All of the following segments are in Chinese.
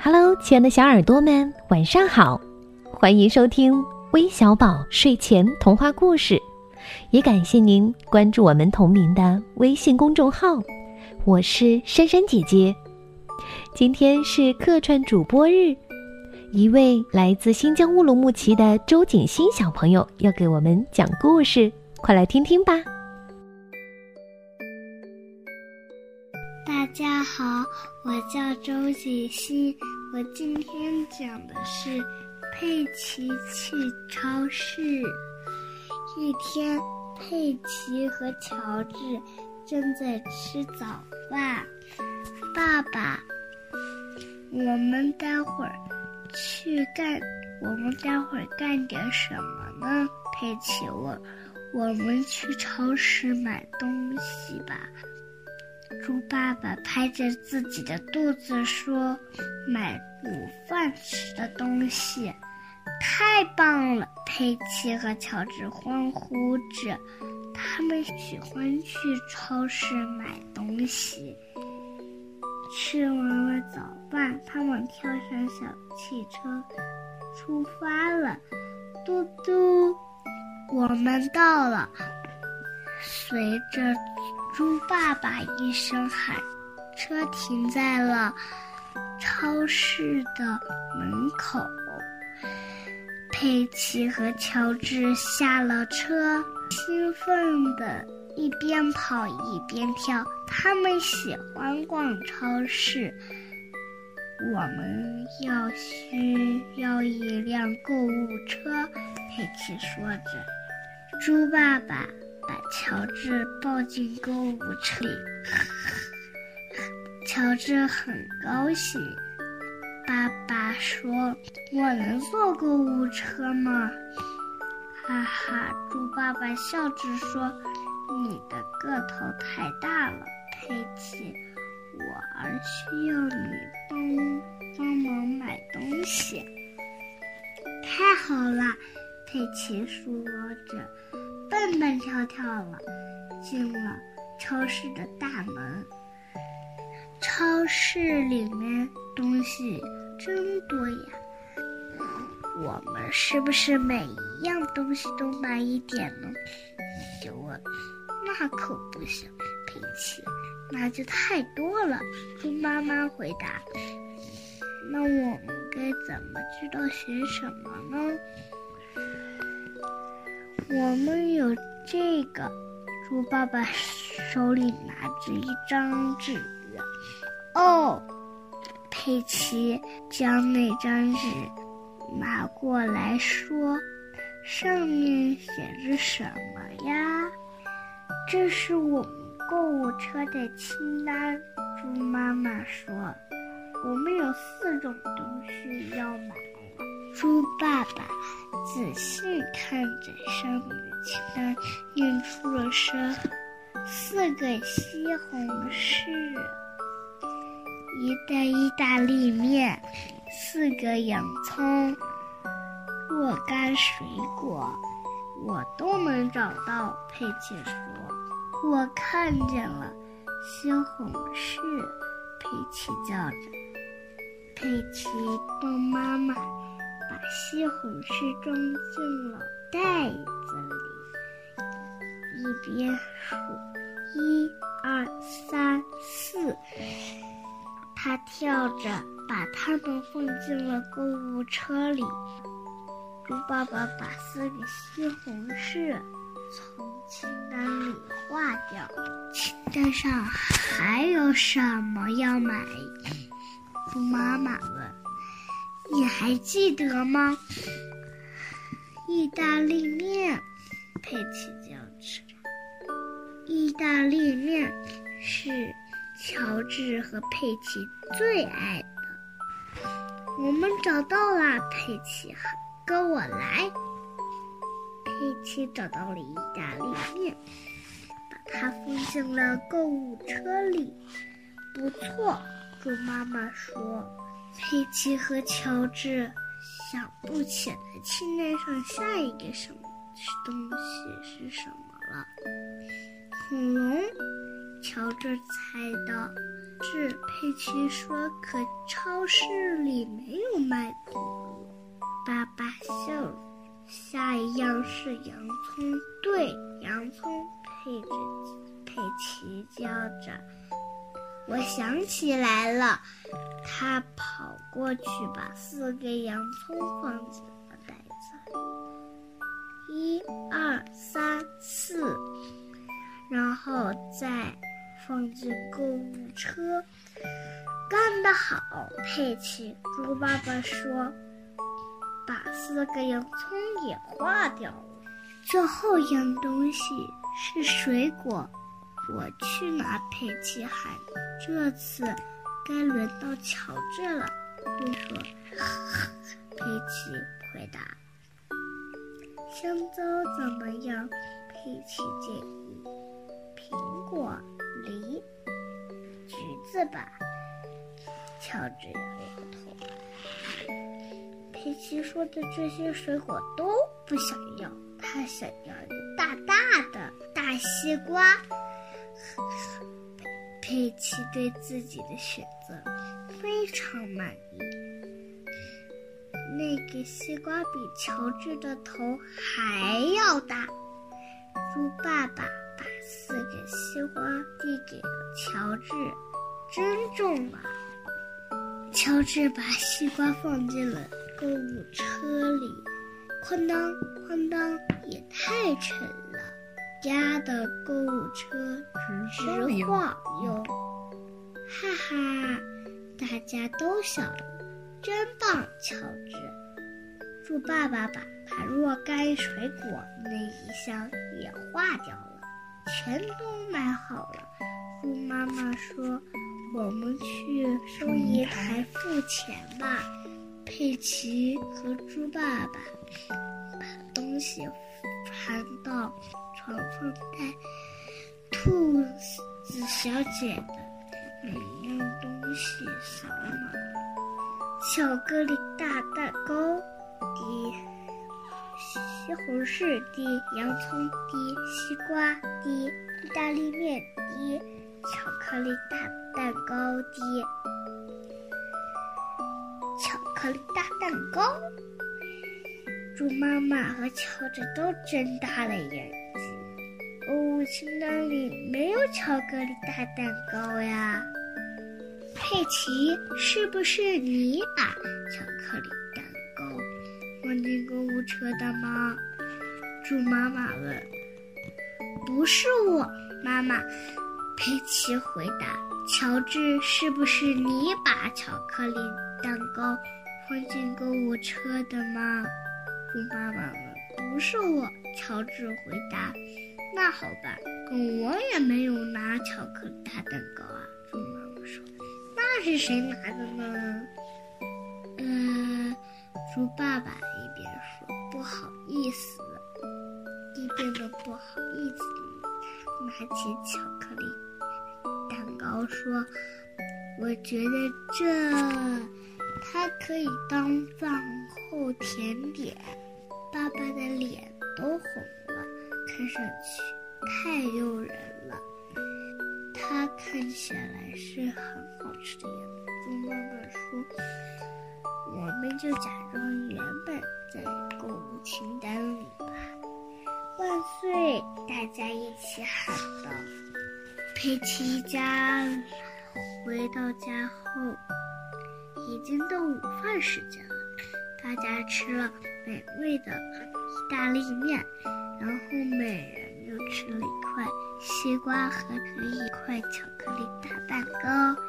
Hello，亲爱的小耳朵们，晚上好！欢迎收听微小宝睡前童话故事，也感谢您关注我们同名的微信公众号。我是珊珊姐姐，今天是客串主播日，一位来自新疆乌鲁木齐的周景欣小朋友要给我们讲故事，快来听听吧。大家好，我叫周锦熙，我今天讲的是佩奇去超市。一天，佩奇和乔治正在吃早饭。爸爸，我们待会儿去干，我们待会儿干点什么呢？佩奇问。我们去超市买东西吧。猪爸爸拍着自己的肚子说：“买午饭吃的东西，太棒了！”佩奇和乔治欢呼着，他们喜欢去超市买东西。吃完了早饭，他们跳上小汽车，出发了。嘟嘟，我们到了。随着。猪爸爸一声喊，车停在了超市的门口。佩奇和乔治下了车，兴奋的一边跑一边跳。他们喜欢逛超市。我们要需要一辆购物车，佩奇说着。猪爸爸。把乔治抱进购物车里，乔治很高兴。爸爸说：“我能坐购物车吗？”哈哈，猪爸爸笑着说：“你的个头太大了，佩奇，我儿需要你帮帮忙买东西。”太好了，佩奇说着。蹦蹦跳跳了，进了超市的大门。超市里面东西真多呀！我们是不是每一样东西都买一点呢？就问。那可不行，佩奇，那就太多了。猪妈妈回答。那我们该怎么知道选什么呢？我们有这个，猪爸爸手里拿着一张纸。哦，佩奇将那张纸拿过来说：“上面写着什么呀？”这是我们购物车的清单。猪妈妈说：“我们有四种东西要买。”猪爸爸仔细看着上面的清单，念出了声：四个西红柿，一袋意大利面，四个洋葱，若干水果，我都能找到。佩奇说：“我看见了西红柿。”佩奇叫着：“佩奇，帮妈妈。”把西红柿装进了袋子里，一边数一二三四，他跳着把它们放进了购物车里。猪爸爸把四个西红柿从清单里划掉。清单上还有什么要买？猪妈妈问。你还记得吗？意大利面，佩奇叫着。意大利面是乔治和佩奇最爱的。我们找到了，佩奇：“跟我来！”佩奇找到了意大利面，把它放进了购物车里。不错，猪妈妈说。佩奇和乔治想不起来清单上下一个什么东西是什么了。恐龙，乔治猜到。是。佩奇说：“可超市里没有卖恐龙。”爸爸笑了。下一样是洋葱，对，洋葱。佩着佩奇叫着：“我想起来了。”他跑过去，把四个洋葱放进了袋子里，一二三四，然后再放进购物车。干得好，佩奇！猪爸爸说：“把四个洋葱也化掉了。”最后一样东西是水果，我去拿。佩奇喊：“这次。”该轮到乔治了，你说。佩奇回答：“香蕉怎么样？”佩奇建议：“苹果、梨、橘子吧。”乔治摇摇头。佩奇说的这些水果都不想要，他想要一个。大大的大西瓜。佩奇对自己的选择非常满意。那个西瓜比乔治的头还要大。猪爸爸把四个西瓜递给了乔治，真重啊！乔治把西瓜放进了购物车里，哐当哐当，也太沉了。压的购物车直晃悠，哈哈！大家都笑了，真棒！乔治，猪爸爸把把若干水果那一箱也化掉了，全都买好了。猪妈妈说：“我们去收银台付钱吧。”佩奇和猪爸爸把东西搬到。放在兔子小姐的每样东西扫码。巧克力大蛋糕滴，西红柿滴，洋葱滴，西瓜滴，意大利面滴，巧克力大蛋糕滴，巧克力大蛋糕。猪妈妈和乔治都睁大了眼哦。清单里没有巧克力大蛋糕呀，佩奇，是不是你把巧克力蛋糕放进购物车的吗？猪妈妈问。不是我，妈妈。佩奇回答。乔治，是不是你把巧克力蛋糕放进购物车的吗？猪妈妈问。不是我，乔治回答。那好吧，我也没有拿巧克力大蛋糕啊。猪妈妈说：“那是谁拿的呢？”嗯，猪爸爸一边说不好意思，一边的不好意思拿起巧克力蛋糕说：“我觉得这它可以当饭后甜点。”爸爸的脸都红。看上去太诱人了，它看起来是很好吃的样子。猪妈妈说：“我们就假装原本在购物清单里吧。”万岁！大家一起喊道。佩奇一家回到家后，已经到午饭时间了。大家吃了美味的意大利面。然后每人又吃了一块西瓜和一块巧克力大蛋糕。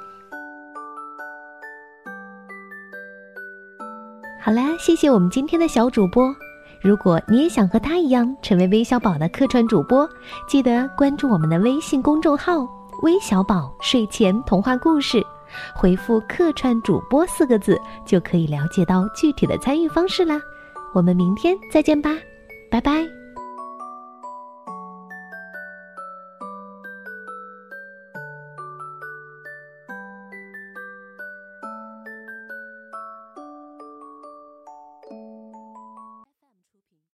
好啦，谢谢我们今天的小主播。如果你也想和他一样成为微小宝的客串主播，记得关注我们的微信公众号“微小宝睡前童话故事”，回复“客串主播”四个字，就可以了解到具体的参与方式啦。我们明天再见吧，拜拜。